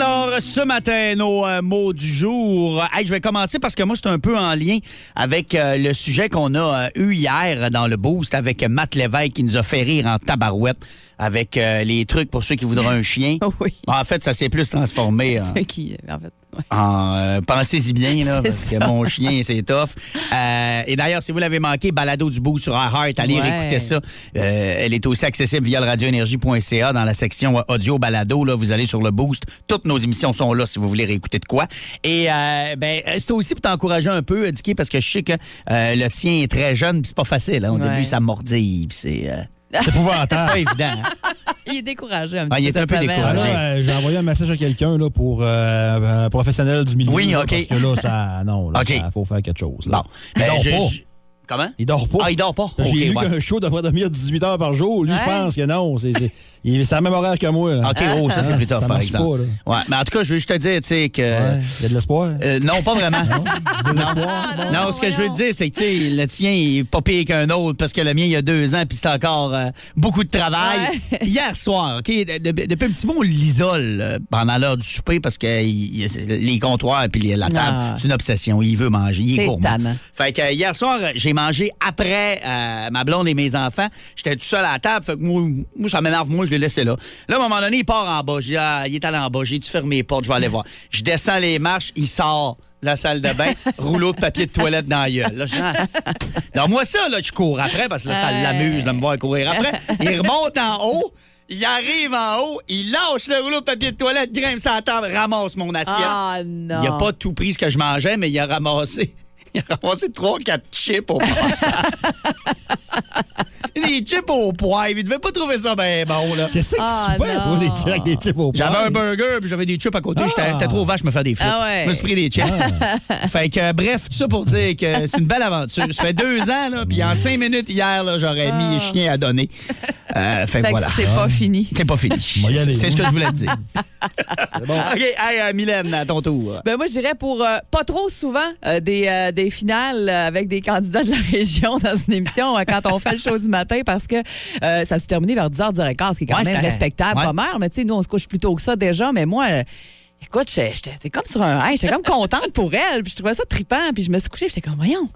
Alors, ce matin, nos euh, mots du jour. Je vais commencer parce que moi, c'est un peu en lien avec euh, le sujet qu'on a euh, eu hier dans le Boost avec Matt Lévesque qui nous a fait rire en tabarouette avec euh, les trucs pour ceux qui voudraient un chien. Oui. En fait, ça s'est plus transformé en, Ceux qui, en fait? ouais. en, euh, pensez-y bien, là, C'est parce ça. que mon chien, c'est tough. Euh, et d'ailleurs, si vous l'avez manqué, Balado du Boost sur iHeart, allez Ouais. réécouter ça. Euh, elle est aussi accessible via le radioénergie.ca dans la section euh, audio balado. Là, vous allez sur le Boost. Toutes nos émissions sont là si vous voulez réécouter de quoi. Et euh, ben, euh, c'est aussi pour t'encourager un peu, Dicky, parce que je sais que euh, le tien est très jeune, c'est pas facile. hein. Au Ouais. début, ça puis c'est euh, C'est c'est épouvant-temps. pas évident. hein. Il est découragé un Ah, petit il peu est un peu semaine. Ah, découragé. là, euh, j'ai envoyé un message à quelqu'un là, pour euh, un professionnel du milieu. Oui, là, OK. Parce que là, ça. Non, là, OK. il faut faire quelque chose. Là. Bon. Il Ben, je- pas. Comment? Il dort pas. Ah, il dort pas. J'ai lu ouais. qu'un show devrait dormir 18 heures par jour. Lui, Ouais. je pense que non. C'est c'est- il- c'est la même horaire que moi. Là. OK, oh, ça, c'est plus ça tough, par marche exemple. pas, ouais, mais en tout cas, je veux juste te dire, tu sais, que. Ouais. Il y a de l'espoir. Euh, non, pas vraiment. Désespoir. Ah, Non, ce que je veux te dire, c'est que tu sais, le tien il est pas pire qu'un autre parce que le mien, il y a deux ans, puis c'est encore euh, beaucoup de travail. Ouais. Hier soir, OK, de- de- depuis un petit moment, on l'isole euh, pendant l'heure du souper parce que il- les comptoirs et puis la table, Ah. c'est une obsession. Il veut manger. Il est C'est gourmand. Fait que hier soir, j'ai mangé après euh, ma blonde et mes enfants. J'étais tout seul à la table. Fait que moi, moi, ça m'énerve. Moi, je l'ai laissé là. Là, à un moment donné, il part en bas. Ah, il est allé en bas. J'ai dû fermer les portes. Je vais aller voir. Je descends les marches. Il sort de la salle de bain. rouleau de papier de toilette dans la gueule. Là, je ah, moi, ça, là, je cours après parce que là, ça l'amuse de me voir courir après. Il remonte en haut. Il arrive en haut, il lâche le rouleau de papier de toilette, grimpe sa table, ramasse mon assiette. Ah, non. Il a pas tout pris ce que je mangeais, mais il a ramassé. Il a ramassé 3-4 chips au passage. Des chips au poivre. Il devait pas trouver ça bien bon, là. Qu'est-ce que Ah, tu fais, toi, des chips avec des chips au J'avais un poivre? burger puis j'avais des chips à côté. J'étais Ah. j'étais trop vache me faire des frites. Ah ouais. Je me suis pris des chips. fait que, bref, tout ça pour dire que c'est une belle aventure. Ça fait deux ans, là, puis en cinq minutes hier, là, j'aurais mis les chiens à donner. Euh, fait, Fait que que voilà. c'est pas fini. C'est pas fini. C'est ce que je voulais te dire. OK, hey, euh, Mylène, à ton tour. Ben moi, je dirais pour euh, pas trop souvent euh, des, euh, des finales euh, avec des candidats de la région dans une émission euh, quand on fait le show du matin parce que euh, ça s'est terminé vers 10h, 10h15, ce qui est quand Ouais, même respectable, ouais. pas mal. Mais tu sais, nous, on se couche plus tôt que ça déjà. Mais moi, euh, écoute, j'étais comme sur un. J'étais comme contente pour elle. Puis je trouvais ça trippant. Puis je me suis couchée. J'étais comme, voyons.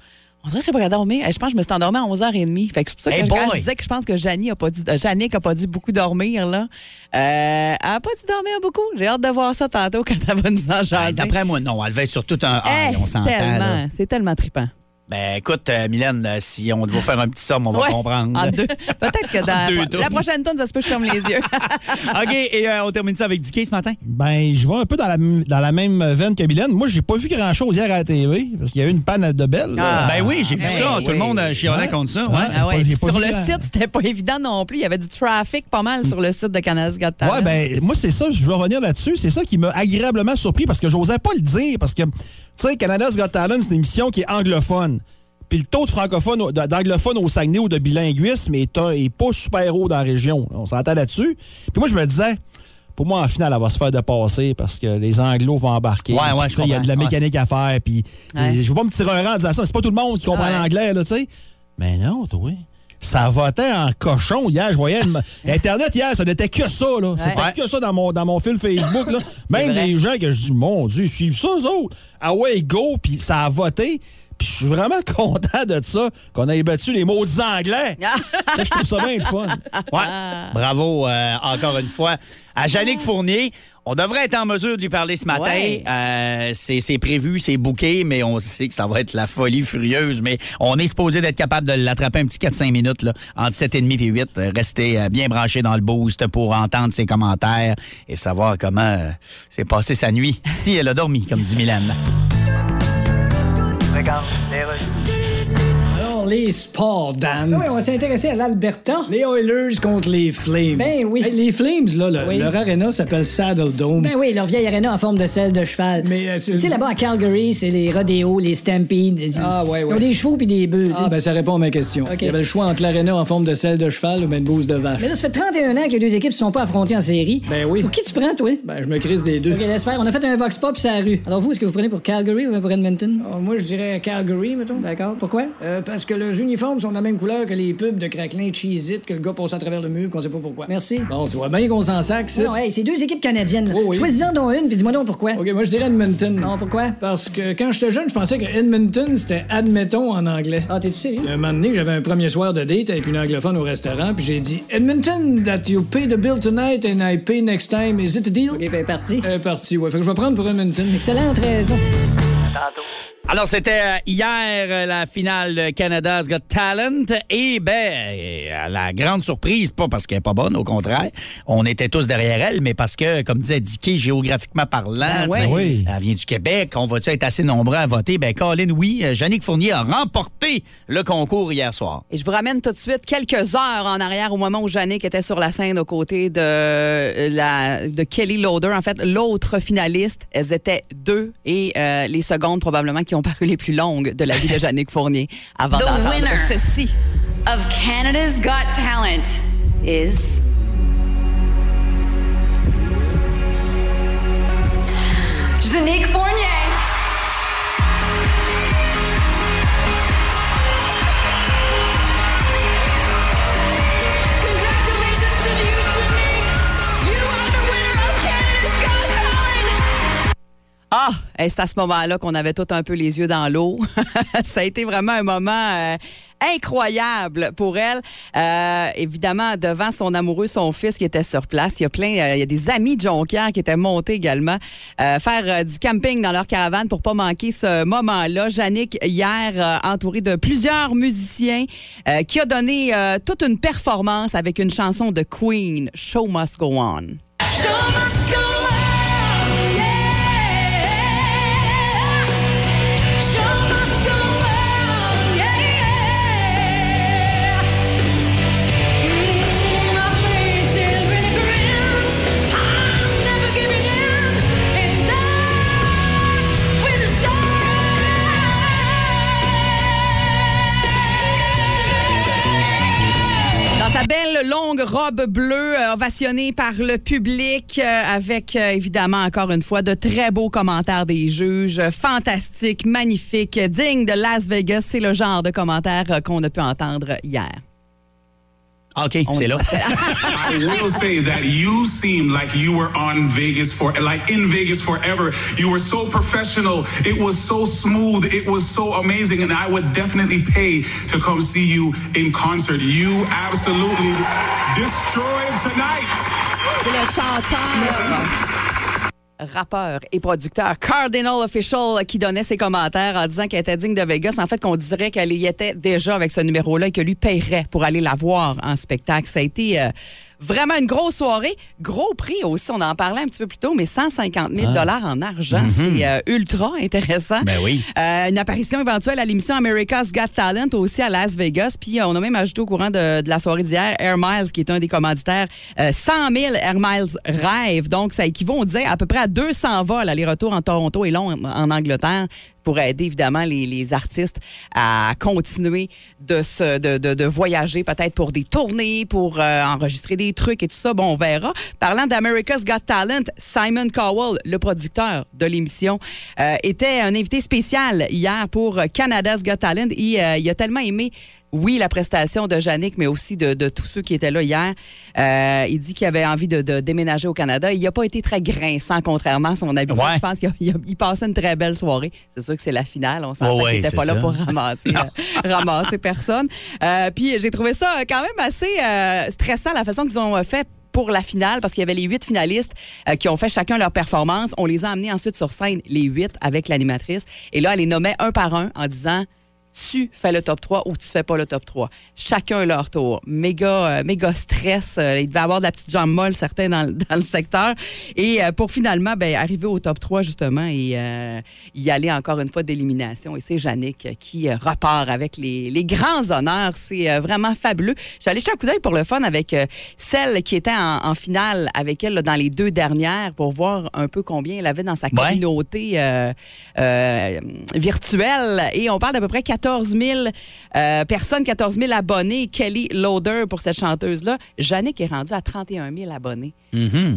On dirait que je sais pas dormir. Je pense que je me suis endormie à 11h30. Fait que c'est pour ça que Hey quand je disais que je pense que Janie a pas dû, euh, Jannick a pas dû beaucoup dormir, là. Euh, elle a pas dû dormir beaucoup. J'ai hâte de voir ça tantôt quand elle va nous en Hey, jaser. D'après moi, non. Elle devait être sur tout un on s'entend. C'est tellement trippant. Ben écoute, euh, Mylène, si on doit faire un petit somme, on va Ouais, comprendre. en deux. Peut-être que dans deux la, prochaine tonne, ça se peut que je ferme les yeux. OK, et euh, on termine ça avec Dicky ce matin? Ben, je vais un peu dans la, dans la même veine que Mylène. Moi, j'ai pas vu grand-chose hier à la TV parce qu'il y a eu une panne de belle. Ah. ben oui, j'ai vu ben ça. oui. Tout le monde chialait Ouais. contre ça. Ouais. Ouais. Ah ouais, pas sur le la- site, c'était pas évident non plus. Il y avait du trafic pas mal sur le site de Canada's Got Talent. Ouais, ben, moi, c'est ça, je veux revenir là-dessus. C'est ça qui m'a agréablement surpris parce que j'osais pas le dire. Parce que, tu sais, Canada's Got Talent, c'est une émission qui est anglophone. Puis le taux de francophone, au- d'anglophone au Saguenay ou de bilinguisme est, un- est pas super haut dans la région. On s'entend là-dessus. Puis moi, je me disais, pour moi, en finale, elle va se faire dépasser parce que les anglos vont embarquer. Ouais, ouais, Il y a de la mécanique à faire. Puis Ouais. je veux pas me tirer un rang en disant ça. C'est pas tout le monde qui comprend Ouais. l'anglais, là, tu sais. Mais non, toi. Ça votait en cochon hier. Je voyais une- Internet hier, ça n'était que ça. là. C'était que ça dans mon, dans mon fil Facebook. Là. Même des gens que je dis, mon Dieu, ils suivent ça, eux autres. Ah ouais, go, puis ça a voté. Puis je suis vraiment content de ça, qu'on ait battu les maudits anglais. Ah. Là, je trouve ça bien le fun. Ouais. Bravo euh, encore une fois à Yannick Fournier. On devrait être en mesure de lui parler ce matin. Ouais. Euh, c'est prévu, c'est booké, mais on sait que ça va être la folie furieuse. Mais on est supposé d'être capable de l'attraper un petit 4-5 minutes, là, entre 7,5 et 8. Euh, Restez euh, bien branchés dans le boost pour entendre ses commentaires et savoir comment euh, s'est passé sa nuit. Si elle a dormi, comme dit Mylène. Alors, parler sport, Dan. Oui, on va s'intéresser à l'Alberta. Les Oilers contre les Flames. Ben oui. Hey, les Flames, là, le- Oui. leur aréna s'appelle Saddle Dome. Ben oui, leur vieille aréna en forme de selle de cheval. Mais, euh, c'est- Tu sais, là-bas à Calgary, c'est les rodéos, les stampedes. Ah, ouais, Ils ouais. ont des chevaux puis des bœufs. tu sais. Ah, ben ça répond à ma question. OK. Il y avait le choix entre l'aréna en forme de selle de cheval ou ben une bouse de vache. Mais là, ça fait 31 ans que les deux équipes se sont pas affrontées en série. Ben oui. Pour qui tu prends, toi? Ben, je me crise des deux. Ok, laisse faire. On a fait un vox pop sur la rue. Alors vous, est-ce que vous prenez pour Calgary ou pour Edmonton? Ah, moi, je dirais Calgary, mettons. D'accord. Pourquoi? Euh, parce que leurs uniformes sont de la même couleur que les pubs de craquelin Cheez-It que le gars passe à travers le mur qu'on sait pas pourquoi. Merci. Bon, tu vois bien qu'on s'en sac, ça. Non, hey, c'est deux équipes canadiennes. Oh, oui. Choisis-en donc une, puis dis-moi donc pourquoi. OK, moi, je dirais Edmonton. Non, pourquoi? Parce que quand j'étais jeune, je pensais que Edmonton, c'était admettons en anglais. Ah, t'es-tu sérieux? Un moment donné, j'avais un premier soir de date avec une anglophone au restaurant, puis j'ai dit Edmonton, that you pay the bill tonight and I pay next time, is it a deal? Ok, ben parti. Euh, parti, ouais. Fait que je vais prendre pour Edmonton. Excellente raison. Alors, c'était euh, hier euh, la finale de Canada's Got Talent. Et ben, euh, à la grande surprise, pas parce qu'elle est pas bonne, au contraire, on était tous derrière elle, mais parce que, comme disait Dicky, géographiquement parlant, Ben ouais. Oui. elle vient du Québec, on va-tu être assez nombreux à voter? Ben, Colin, oui, Jannick Fournier a remporté le concours hier soir. Et je vous ramène tout de suite quelques heures en arrière au moment où Jannick était sur la scène aux côtés de, la, de Kelly Loader. En fait, l'autre finaliste, elles étaient deux et euh, les secondes probablement qui ont paru les plus longues de la vie de Jannick Fournier avant The d'entendre winner. ceci. Of Canada's Got Talent is. Janique Fournier. Ah, c'est à ce moment-là qu'on avait tout un peu les yeux dans l'eau. Ça a été vraiment un moment euh, incroyable pour elle. Euh, évidemment, devant son amoureux, son fils qui était sur place. Il y a plein, euh, il y a des amis de Jonquière qui étaient montés également euh, faire euh, du camping dans leur caravane pour pas manquer ce moment-là. Jannick, hier, entourée de plusieurs musiciens, qui a donné toute une performance avec une chanson de Queen, Show Must Go On. Show must go on, robe bleue, euh, ovationnée par le public, euh, avec euh, évidemment encore une fois de très beaux commentaires des juges, euh, fantastique, magnifique, digne de Las Vegas. C'est le genre de commentaires qu'on a pu entendre hier. OK, c'est là. I will say that you seemed like you were on Vegas for like in Vegas forever. You were so professional. It was so smooth. It was so amazing, and I would definitely pay to come see you in concert. You absolutely destroyed tonight. le chanteur, rappeur et producteur Cardinal Official qui donnait ses commentaires en disant qu'elle était digne de Vegas. En fait, qu'on dirait qu'elle y était déjà avec ce numéro-là et que lui paierait pour aller la voir en spectacle. Ça a été euh, vraiment une grosse soirée. Gros prix aussi, on en parlait un petit peu plus tôt, mais 150 000 dollars en argent. C'est euh, ultra intéressant. Ben oui. Euh, une apparition éventuelle à l'émission America's Got Talent aussi à Las Vegas. Puis euh, on a même ajouté au courant de, de la soirée d'hier Air Miles, qui est un des commanditaires, euh, 100 000 Air Miles rêve. Donc ça équivaut, on disait, à peu près à 200 vols aller-retour en Toronto et Londres en Angleterre pour aider évidemment les, les artistes à continuer de, se, de, de, de voyager, peut-être pour des tournées, pour euh, enregistrer des trucs et tout ça. Bon, on verra. Parlant d'America's Got Talent, Simon Cowell, le producteur de l'émission, euh, était un invité spécial hier pour Canada's Got Talent et euh, il a tellement aimé oui, la prestation de Yannick, mais aussi de, de tous ceux qui étaient là hier. Euh, il dit qu'il avait envie de, de déménager au Canada. Il n'a pas été très grinçant, contrairement à son habitude. Ouais. Je pense qu'il passait une très belle soirée. C'est sûr que c'est la finale. On s'entend Ouais, ouais, qu'il n'était pas là pour ramasser, euh, ramasser personne. Euh, puis j'ai trouvé ça euh, quand même assez euh, stressant, la façon qu'ils ont fait pour la finale, parce qu'il y avait les huit finalistes euh, qui ont fait chacun leur performance. On les a amenés ensuite sur scène, les huit, avec l'animatrice. Et là, elle les nommait un par un en disant tu fais le top 3 ou tu fais pas le top 3. Chacun leur tour. Méga, euh, méga stress. Euh, il devait avoir de la petite jambe molle, certains dans, le- dans le secteur. Et euh, pour finalement ben, arriver au top 3, justement, et euh, y aller encore une fois d'élimination. Et c'est Yannick qui euh, repart avec les, les grands honneurs. C'est vraiment fabuleux. Allé jeter un coup d'œil pour le fun avec celle qui était en, en finale avec elle là, dans les deux dernières pour voir un peu combien elle avait dans sa communauté virtuelle. Et on parle d'à peu près 14 000 euh, personnes, 14 000 abonnés. Kelly Loader pour cette chanteuse-là. Yannick est rendu à 31 000 abonnés.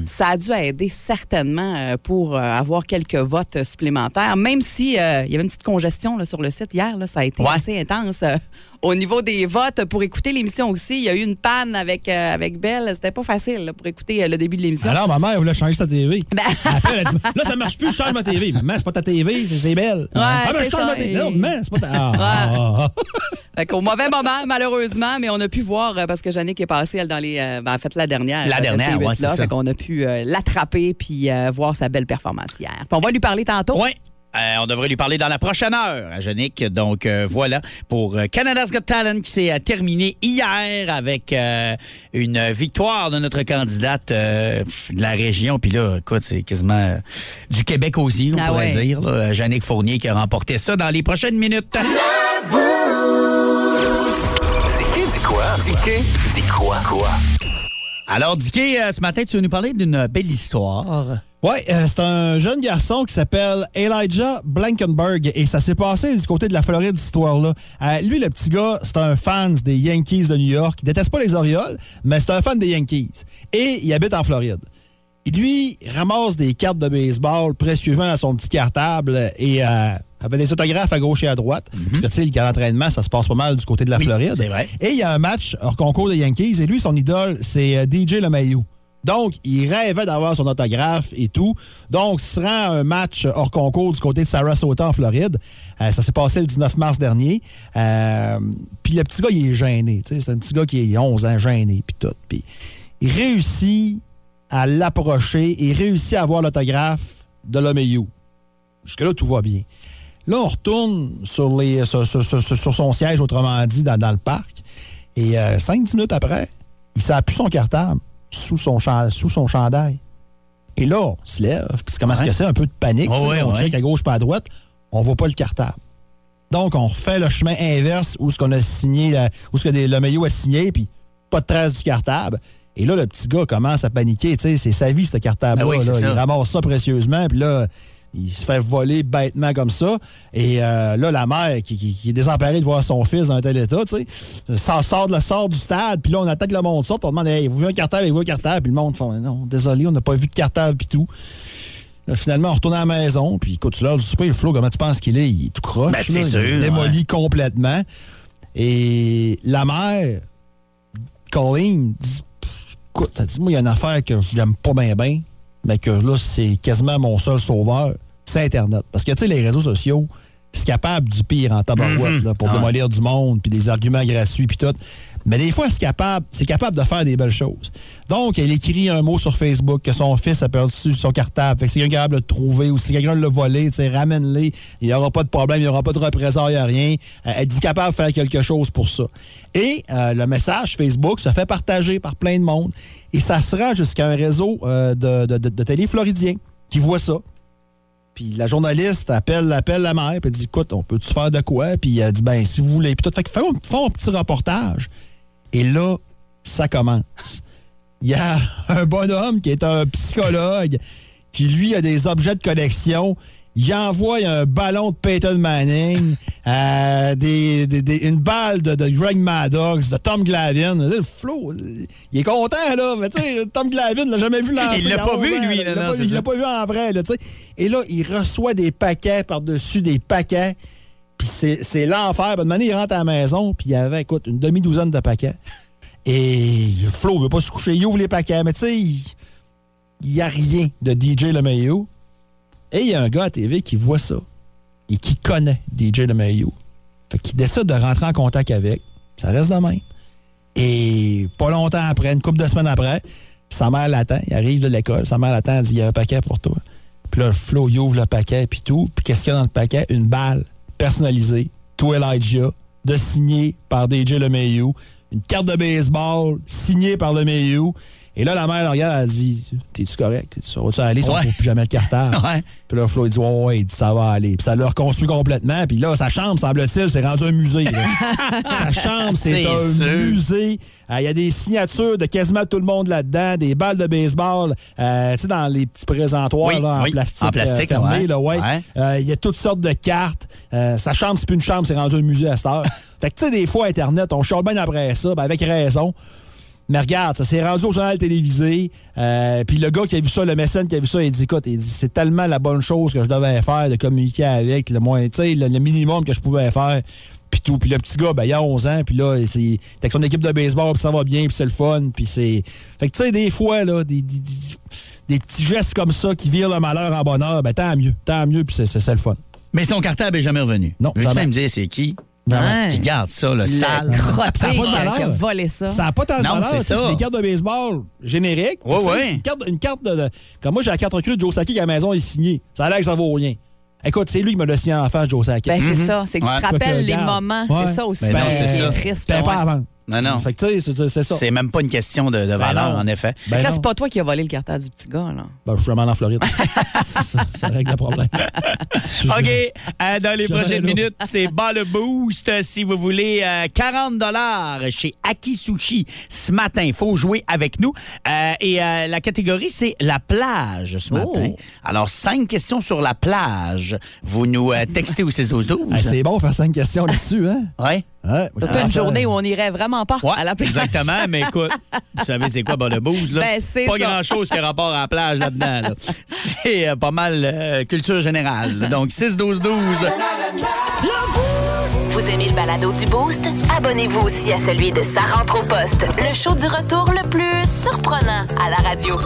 Ça a dû aider certainement euh, pour euh, avoir quelques votes supplémentaires, même si euh, il y avait une petite congestion là, sur le site hier. Là, ça a été Ouais. assez intense. euh, au niveau des votes, pour écouter l'émission aussi, il y a eu une panne avec, euh, avec Belle. C'était pas facile là, pour écouter le début de l'émission. Alors, ma mère voulait changer sa TV. Ben- Après, elle a dit Là, ça marche plus, je change ma TV. Maman, c'est pas ta TV, c'est belle. ah, ben, je change ça. ma TV. Non, maman, c'est pas ta. Ah. Fait qu'au mauvais moment, malheureusement, mais on a pu voir, parce que Jannick est passée, elle, dans les. ben, en fait, la dernière. La de dernière, ouais, c'est ça. Fait qu'on a pu euh, l'attraper puis euh, voir sa belle performance hier. Puis on va lui parler tantôt. Oui. Euh, on devrait lui parler dans la prochaine heure à Yannick. Donc euh, voilà pour Canada's Got Talent qui s'est terminé hier avec euh, une victoire de notre candidate euh, de la région. Puis là, écoute, c'est quasiment euh, du Québec aussi, on Ah pourrait ouais. dire. là. Yannick Fournier qui a remporté ça dans les prochaines minutes. Dis dis quoi? Dis quoi? Alors, Dicky, euh, ce matin, tu veux nous parler d'une belle histoire. Ouais, euh, c'est un jeune garçon qui s'appelle Elijah Blankenberg et ça s'est passé du côté de la Floride, cette histoire-là. Euh, lui, le petit gars, c'est un fan des Yankees de New York. Il déteste pas les Orioles, mais c'est un fan des Yankees. Et il habite en Floride. Et lui, ramasse des cartes de baseball précieument à son petit cartable et avait des autographes à gauche et à droite. Parce que, tu sais, le camp d'entraînement, ça se passe pas mal du côté de la. Oui, Floride. vrai. Et il y a un match hors concours des Yankees et lui, son idole, c'est euh, DJ LeMahieu. Donc, il rêvait d'avoir son autographe et tout. Donc, il se rend à un match hors concours du côté de Sarasota, en Floride. Euh, ça s'est passé le 19 mars dernier. Euh, puis le petit gars, il est gêné. C'est un petit gars qui est 11 ans, gêné, puis tout. Puis il réussit à l'approcher et réussit à avoir l'autographe de LeMahieu. Jusque-là, tout va bien. Là, on retourne sur, les, sur, sur- sur- sur son siège, autrement dit, dans, dans le parc. Et 5-10 minutes après, il plus son cartable sous son, cha- sous son chandail. Et là, on se lève, puis comment est-ce Ouais. que c'est? Un peu de panique. Oh ouais, on ouais. check à gauche pas à droite, on voit pas le cartable. Donc, on refait le chemin inverse où ce qu'on a signé, la- où ce que des- le maillot a signé, puis pas de trace du cartable. Et là, le petit gars commence à paniquer. C'est sa vie, ce cartable-là. Ah oui, c'est là. ça. Il ramasse ça précieusement, puis là, il se fait voler bêtement comme ça. Et euh, là, la mère, qui, qui- qui est désemparée de voir son fils dans un tel état, tu sais, sort, de la sort du stade, puis là, on attaque le monde sort, on demande, hey, vous voulez un cartable, avez-vous un cartable? Puis le monde fait, non, désolé, on n'a pas vu de cartable, puis tout. Là, finalement, on retourne à la maison, puis écoute, tu l'heure du souper, le Flo, comment tu penses qu'il est? Il est tout croche, Ben, là, il est démoli complètement. Et la mère, Colleen, dit, écoute, dit, moi, il y a une affaire que je n'aime pas bien, bien, mais que là, c'est quasiment mon seul sauveur, c'est Internet. Parce que, tu sais, les réseaux sociaux, c'est capable du pire en tabarouette, là, pour Ah ouais. démolir du monde, puis des arguments gratuits, puis tout. Mais des fois, c'est capable, c'est capable de faire des belles choses. Donc, elle écrit un mot sur Facebook que son fils a perdu son cartable. Fait que si quelqu'un est capable de le trouver ou si quelqu'un l'a volé, tu sais, ramène-les. Il n'y aura pas de problème, il n'y aura pas de représailles, rien. Euh, Êtes-vous capable de faire quelque chose pour ça? Et euh, le message Facebook se fait partager par plein de monde. Et ça se rend jusqu'à un réseau euh, de, de, de, de télé floridiens qui voit ça. Puis la journaliste appelle, la mère, puis dit Écoute, on peut-tu faire de quoi? Puis elle dit Ben, si vous voulez. Puis tout. Fait font un petit reportage. Et là, ça commence. Il y a un bonhomme qui est un psychologue qui, lui, a des objets de collection. Il envoie un ballon de Peyton Manning, euh, des, des- des- une balle de, de Greg Maddox, de Tom Glavine. Le Flo, il est content, là. Mais tu sais, Tom Glavine l'a jamais vu lancer. Il l'a pas 11 vu, lui, là. là, Il l'a non, pas c'est vu- il l'a pas vu en vrai, là, tu sais. Et là, il reçoit des paquets par-dessus des paquets. Puis c'est l'enfer. Une année, il rentre à la maison, puis il y avait, écoute, une demi-douzaine de paquets. Et Flo veut pas se coucher, il ouvre les paquets, mais tu sais, il n'y a rien de DJ LeMahieu. Et il y a un gars à TV qui voit ça et qui connaît DJ LeMahieu. Fait qu'il décide de rentrer en contact avec. Ça reste de même. Et pas longtemps après, une couple de semaines après, sa mère l'attend. Il arrive de l'école. Sa mère l'attend. Elle dit Il y a un paquet pour toi. Puis là, Flo, il ouvre le paquet, puis tout. Puis qu'est-ce qu'il y a dans le paquet? Une balle personnalisée Twilight Elijah, de signer par DJ LeMayu, une carte de baseball signée par LeMayu. Et là, la mère regarde, elle dit T'es-tu correct? Ça va-tu aller si on Ouais. trouve plus jamais le cartable Ouais. Puis là, Flo, il dit Ouais, ouais, il dit Ça va aller. Puis ça l'a reconstruit complètement. Puis là, sa chambre, semble-t-il, c'est rendu un musée. sa chambre, c'est un sûr. musée. Euh, Il y a des signatures de quasiment tout le monde là-dedans, des balles de baseball, euh, tu sais, dans les petits présentoirs Oui, là, en oui. plastique, En plastique, euh, fermé. ouais. là, ouais. Il y a toutes sortes de cartes. Sa chambre, c'est plus une chambre, c'est rendu un musée à cette heure. fait que, tu sais, des fois, Internet, on chante bien après ça, ben, avec raison. Mais regarde, ça s'est rendu au journal télévisé. Euh, puis le gars qui a vu ça, le mécène qui a vu ça, il dit écoute, il dit c'est tellement la bonne chose que je devais faire de communiquer avec, le moins, le, le minimum que je pouvais faire. Puis tout. Puis le petit gars, ben, il a 11 ans, puis là, c'est, il avec son équipe de baseball, puis ça va bien, puis c'est le fun. Puis c'est. Fait que tu sais, des fois, là, des, des, des- des petits gestes comme ça qui virent le malheur en bonheur, ben tant mieux, tant mieux, puis c'est, c'est, c'est le fun. Mais son cartable est jamais revenu. Non, Veux-tu jamais. me dire c'est qui? Ouais. Qui garde ça, le Le sale? Ça a pas de qui a- valeur. qui a volé ça. Ça n'a pas tant de Non, valeur. c'est tu sais, ça. C'est des cartes de baseball génériques. Tu ouais. c'est Une carte, une carte de, de- Comme moi, j'ai la carte recrue de Joe Sakic à la maison, il est signé. Ça a l'air que ça vaut rien. Écoute, c'est lui qui me l'a signé en face, Joe Sakic. Ben, c'est ça. C'est que Ouais. tu te rappelles les moments. Ouais. C'est ça aussi. Ben non, c'est qui triste. C'était pas avant. Non, non. Fait que, tu sais, c'est- ça. C'est même pas une question de, de valeur, non. en effet. Ben là, c'est pas toi qui as volé le cartable du petit gars, là. Ben, je suis vraiment en Floride. ça règle le problème. OK. euh, dans les prochaines minutes, c'est bas le boost. Si vous voulez euh, 40 chez Aki Sushi ce matin. Il faut jouer avec nous. Euh, et euh, la catégorie, c'est la plage ce Oh. matin. Alors, cinq questions sur la plage. Vous nous euh, textez au 6 12 12 Hey, c'est bon faire cinq questions là-dessus, hein? Ouais. Ouais. Surtout une journée où on irait vraiment pas Ouais, à la plage. exactement. Mais écoute, vous savez c'est quoi bas le boost, là? Ben, pas grand-chose qui a rapport à la plage là-dedans. là. C'est euh, pas mal euh, culture générale. Donc, 6 12 12 Vous aimez le balado du Boost? Abonnez-vous aussi à celui de Sa rentre au poste, le show du retour le plus surprenant à la radio.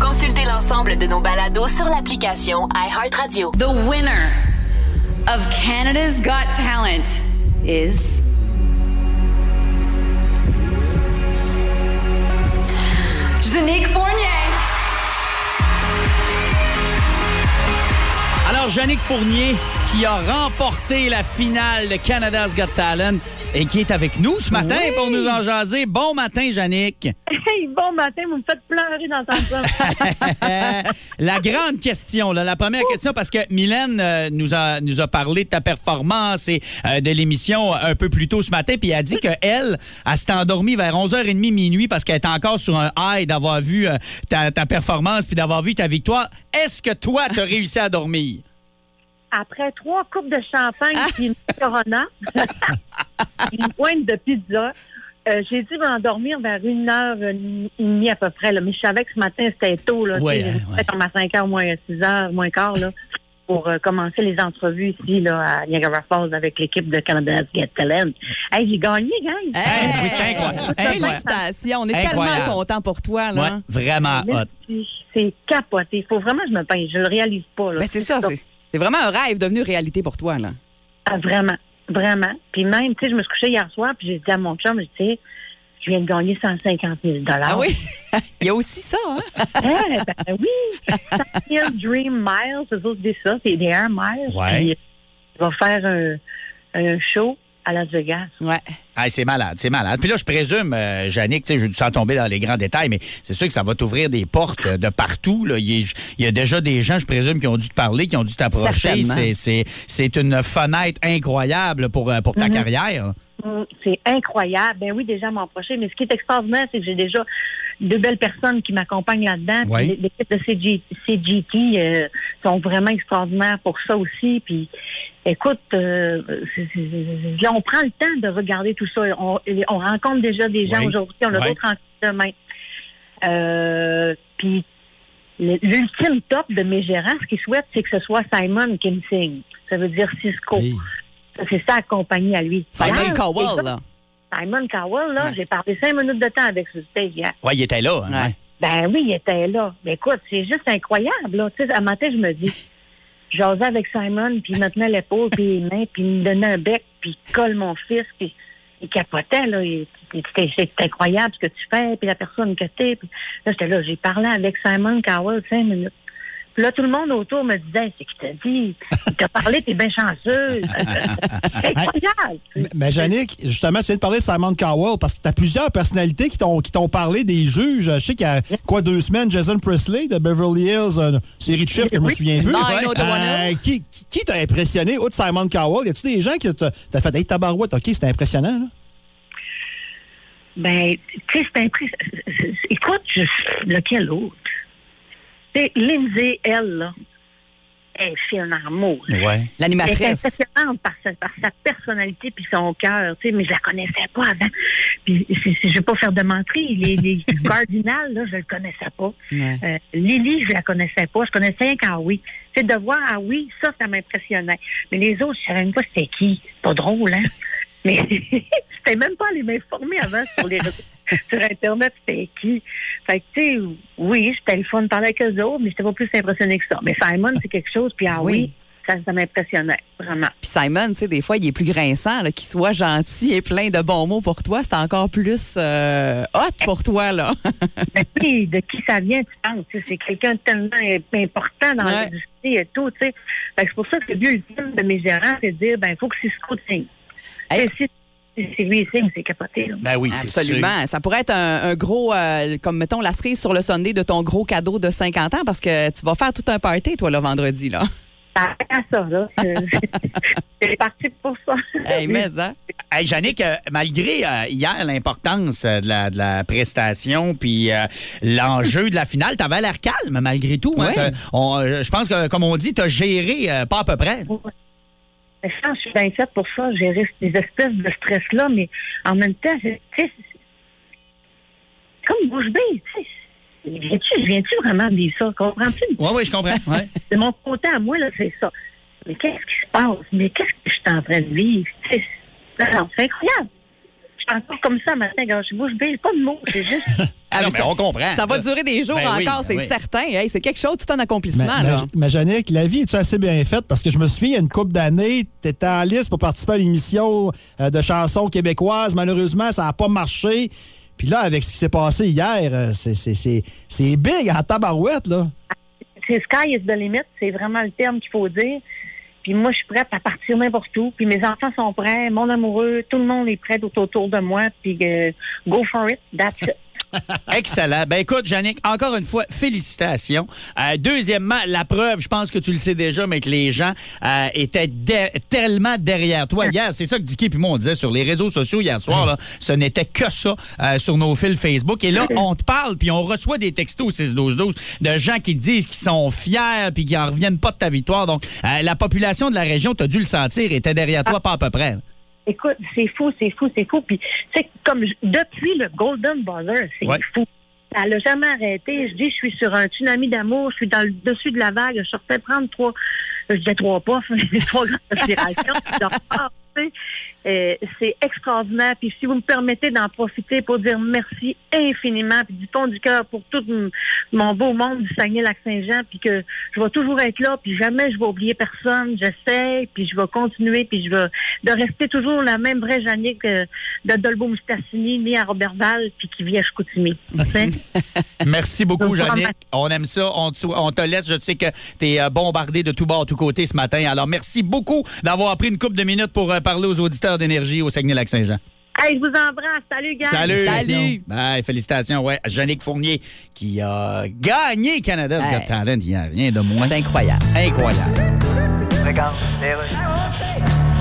Consultez l'ensemble de nos balados sur l'application iHeartRadio. The winner of Canada's Got Talent is. Janique Fournier. Alors, Yannick Fournier, qui a remporté la finale de Canada's Got Talent et qui est avec nous ce matin pour nous en jaser. Bon matin, Yannick. Hey, bon matin, vous me faites pleurer d'entendre ça. la grande question, là, la première question, parce que Mylène euh, nous, a, nous a parlé de ta performance et euh, de l'émission un peu plus tôt ce matin, puis elle a dit qu'elle, elle, elle s'est endormie vers 11h30 minuit parce qu'elle est encore sur un high d'avoir vu euh, ta, ta performance puis d'avoir vu ta victoire. Est-ce que toi, tu as réussi à dormir? Après trois coupes de champagne et une Corona, une pointe de pizza, euh, j'ai dû m'endormir vers une heure et demie à peu près. Là. Mais je savais que ce matin, c'était tôt. Là, Ouais, ouais, comme à 5 heures, moins 6 heures, moins quart, là, pour euh, commencer les entrevues ici là, à Niagara Falls avec l'équipe de Canada's Get Talent. Hey, j'ai gagné, gang! Hey, oui, c'est incroyable. Incroyable. Félicitations. On est Incroyable. tellement contents pour toi, Ouais, là. vraiment hot. C'est capoté. Il faut vraiment que je me peigne. Je le réalise pas. Là. Ben, c'est ça. C'est c'est vraiment un rêve devenu réalité pour toi, là. Ah, vraiment, vraiment. Puis même, tu sais, je me suis couchée hier soir, puis j'ai dit à mon chum, je sais, je viens de gagner 150 000 Ah oui? Il y a aussi ça, hein? Eh, ben oui! 100 000 Dream Miles, c'est autres, c'est ça, c'est des Air Miles. Ouais. Puis, il va faire un, un show à Las Vegas. Ouais. Ah, c'est malade, c'est malade. Puis là, je présume, euh, Yannick, tu sais, je sans tomber dans les grands détails, mais c'est sûr que ça va t'ouvrir des portes euh, de partout. Là. Il, y a, il y a déjà des gens, je présume, qui ont dû te parler, qui ont dû t'approcher. C'est, une fenêtre incroyable pour, euh, pour ta Mhm. carrière. Mm, C'est incroyable. Ben oui, déjà m'en prochain. Mais ce qui est extraordinaire, c'est que j'ai déjà de belles personnes qui m'accompagnent là-dedans. Ouais. l'é- L'équipe de CG, CGT euh, sont vraiment extraordinaires pour ça aussi. Puis écoute, euh, c'est- c'est- c'est- là, on prend le temps de regarder tout ça. On, on rencontre déjà des gens Ouais. aujourd'hui. On a Ouais. d'autres rencontres demain. Euh, puis l'ultime top de mes gérants, ce qu'ils souhaitent, c'est que ce soit Simon qui me signe. Ça veut dire Cisco. Hey. Ça, C'est sa compagnie à lui. Simon Cowell, là. Simon Cowell, là, Ouais. j'ai parlé cinq minutes de temps avec ce stage hier. Ouais, il était là. hein, Ouais. Ben oui, il était là. Mais écoute, c'est juste incroyable, là. Tu sais, à matin, je me dis, j'osais avec Simon, puis il me tenait l'épaule, puis les mains, puis il me donnait un bec, puis il colle mon fils, puis il capotait, là. C'est incroyable ce que tu fais, puis la personne que t'es. Puis là, j'étais là, j'ai parlé avec Simon Cowell cinq minutes. Puis là, tout le monde autour me disait, c'est qui t'a dit? Il t'a parlé, t'es bien chanceuse. c'est incroyable. Mais- Mais Yannick, justement, tu viens de parler de Simon Cowell parce que tu as plusieurs personnalités qui t'ont qui t'ont parlé des juges. Je sais qu'il y a quoi deux semaines, Jason Presley de Beverly Hills, une série de chiffres que je me souviens plus. 90210. qui qui, qui t'a impressionné, outre Simon Cowell? Y a-tu des gens qui t'a t'as fait Hey, tabarouette, OK, c'était impressionnant, là? Ben, tu sais, c'est impressionnant. Écoute, je... lequel autre? Sais, Lindsay, elle, là, elle fine en amour. Ouais. Elle est L'animatrice. impressionnante par sa, par sa personnalité puis son cœur, tu sais, mais je la connaissais pas avant. Puis, je vais pas faire de menterie. Les, les Cardinal, là, je le connaissais pas. Ouais. Euh, Lily, je la connaissais pas. Je connaissais rien qu'à oui. C'est de voir ah oui, ça, ça m'impressionnait. Mais les autres, je savais même pas c'était qui. Pas drôle, hein? Mais c'était même pas aller m'informer avant sur les réseaux- sur Internet, c'était qui. Fait que, tu sais, oui, j'étais le fun parler avec eux autres, mais j'étais pas plus impressionné que ça. Mais Simon, c'est quelque chose, puis ah oui, Oui. ça, ça m'impressionnait, vraiment. Puis Simon, tu sais, des fois, il est plus grinçant, là, qu'il soit gentil et plein de bons mots pour toi. C'est encore plus euh, hot pour toi, là. Tu sais, de qui ça vient, tu penses? tu sais, C'est quelqu'un de tellement important dans Ouais. l'industrie et tout, tu sais. Fait que c'est pour ça que le but ultime de mes gérants, c'est de dire, ben, il faut que Cisco signe. Hey. Signe, c'est capoté, là. Ben oui, c'est sûr. Absolument. Ça pourrait être un, un gros, euh, comme mettons la cerise sur le Sunday de ton gros cadeau de 50 ans parce que tu vas faire tout un party, toi, le vendredi, là. À ça, là. C'est parti pour ça. Hey, mais, hein? Hey, Yannick, euh, malgré euh, hier l'importance euh, de, la, de la prestation puis euh, l'enjeu de la finale, t'avais l'air calme malgré tout. hein. On, euh, je pense que, comme on dit, t'as géré euh, pas à peu près. Mais je suis bien faite pour ça, gérer ces espèces de stress-là, mais en même temps, tu c'est comme bouche bée, tu sais. Viens-tu, viens-tu vraiment de vivre ça? Comprends-tu? Oui, oui, je comprends. Ouais. De mon côté à moi, là, c'est ça. Mais qu'est-ce qui se passe? Mais qu'est-ce que je suis en train de vivre? Tu c'est incroyable. Je suis encore comme ça matin, quand je bouge bien, j'ai pas de mots, c'est juste. Ah non, mais on comprend. Ça va durer des jours Ben encore, ben c'est oui. certain. Hey, c'est quelque chose, tout un Mais, accomplissement, mais, là. la vie est assez bien faite? Parce que je me souviens, il y a une couple d'années, tu étais en liste pour participer à l'émission euh, de chansons québécoises. Malheureusement, ça n'a pas marché. Puis là, avec ce qui s'est passé hier, euh, c'est- c'est c'est- c'est big en tabarouette, là. c'est sky is the limit, c'est vraiment le terme qu'il faut dire. Puis moi, je suis prête à partir n'importe où. Puis mes enfants sont prêts, mon amoureux, tout le monde est prêt autour de moi. Puis euh, go for it, that's it. Excellent. Ben écoute, Yannick, encore une fois, félicitations. Euh, deuxièmement, la preuve, je pense que tu le sais déjà, mais que les gens euh, étaient de- tellement derrière toi hier. C'est ça que Dicky et moi on disait sur les réseaux sociaux hier soir. Là, ce n'était que ça euh, sur nos fils Facebook. Et là, on te parle, puis on reçoit des textos 6-12-12 de gens qui disent qu'ils sont fiers puis qui en reviennent pas de ta victoire. Donc, la population de la région, tu as dû le sentir, était derrière toi pas à peu près. Écoute, c'est fou, c'est fou, c'est fou. Puis, sais, comme je- depuis le Golden Buzzer, c'est Ouais. fou. Ça l'a jamais arrêté. Je dis, je suis sur un tsunami d'amour, je suis dans le dessus de la vague. Je sortais prendre trois, je disais trois pas, trois grandes respirations. Je dors pas, tu sais. Euh, c'est extraordinaire. Puis si vous me permettez d'en profiter pour dire merci infiniment, puis du fond du cœur pour tout mon beau monde du Saguenay-Lac-Saint-Jean, puis que je vais toujours être là, puis jamais je vais oublier personne. J'essaie, puis je vais continuer, puis je vais de rester toujours la même vraie Jannick euh, de Dolbo Mustassini, née à Robertval, puis qui vit à Chicoutimi. Sais? Merci beaucoup, Jannick. On aime ça. On te, on te laisse. Je sais que tu es bombardé de tous bords, tous côtés ce matin. Alors, merci beaucoup d'avoir pris une couple de minutes pour euh, parler aux auditeurs d'énergie au Saguenay-Lac-Saint-Jean. Hey, je vous embrasse. Salut, gars. Salut. Salut. Bye, félicitations. Ouais, Jannick Fournier qui a gagné Canada's Hey. Got Talent. Il n'y a rien de moins. C'est incroyable. Incroyable.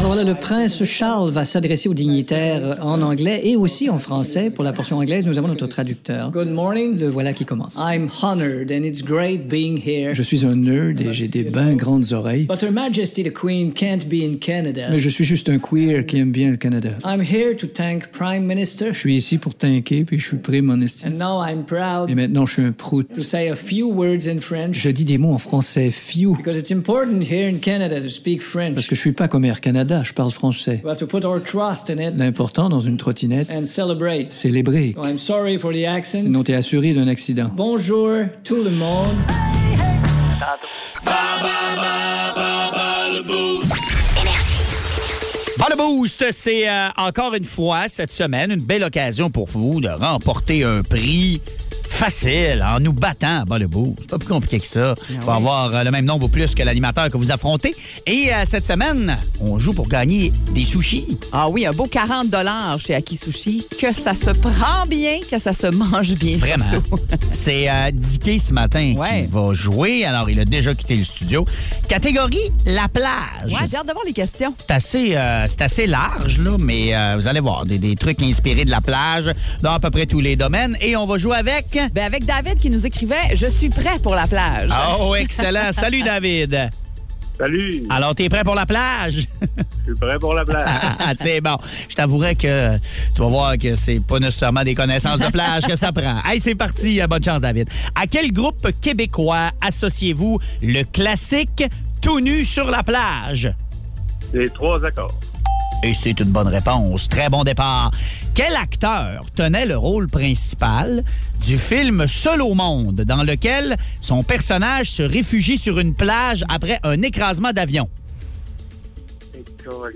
Alors voilà, le prince Charles va s'adresser aux dignitaires en anglais et aussi en français. Pour la portion anglaise, nous avons notre traducteur. Good morning, le voilà qui commence. I'm honored and it's great being here. Je suis un nerd et j'ai des bien grandes oreilles. But Her Majesty the Queen can't be in Canada. Mais je suis juste un queer qui aime bien le Canada. I'm here to thank Prime Minister. Je suis ici pour t'inquiéter puis je suis mon estime. And now I'm proud Et maintenant, je suis un prout. to say a few words in French. Je dis des mots en français few Because it's important here in Canada to speak French. parce que je suis pas comme Air Canada, je parle français. We have to put our trust in it L'important dans une trottinette, and celebrate. célébrer. So I'm sorry for the accent. Sinon, t'es assuré d'un accident. Bonjour tout le monde. Bon, le boost, c'est euh, encore une fois cette semaine une belle occasion pour vous de remporter un prix Facile, en nous battant bas le bout. C'est pas plus compliqué que ça. Il faut avoir euh, le même nombre ou plus que l'animateur que vous affrontez. Et euh, cette semaine, on joue pour gagner des sushis. Ah oui, un beau 40 chez Aki Sushi. Que ça se prend bien, que ça se mange bien. Vraiment. C'est euh, Dicky ce matin Ouais. qui va jouer. Alors, il a déjà quitté le studio. Catégorie La plage. Ouais, j'ai hâte de voir les questions. C'est assez, euh, c'est assez large, là, mais euh, vous allez voir, des, des trucs inspirés de la plage dans à peu près tous les domaines. Et on va jouer avec... Ben avec David qui nous écrivait Je suis prêt pour la plage. Oh, excellent. Salut, David. Salut, Alors, t'es prêt pour la plage? je suis prêt pour la plage. Ah, c'est bon. Je t'avouerais que tu vas voir que c'est pas nécessairement des connaissances de plage que ça prend. Hey, c'est parti. Euh, Bonne chance, David. À quel groupe québécois associez-vous le classique tout nu sur la plage? Les trois accords. Et c'est une bonne réponse. Très bon départ. Quel acteur tenait le rôle principal du film Seul au monde, dans lequel son personnage se réfugie sur une plage après un écrasement d'avion? Euh,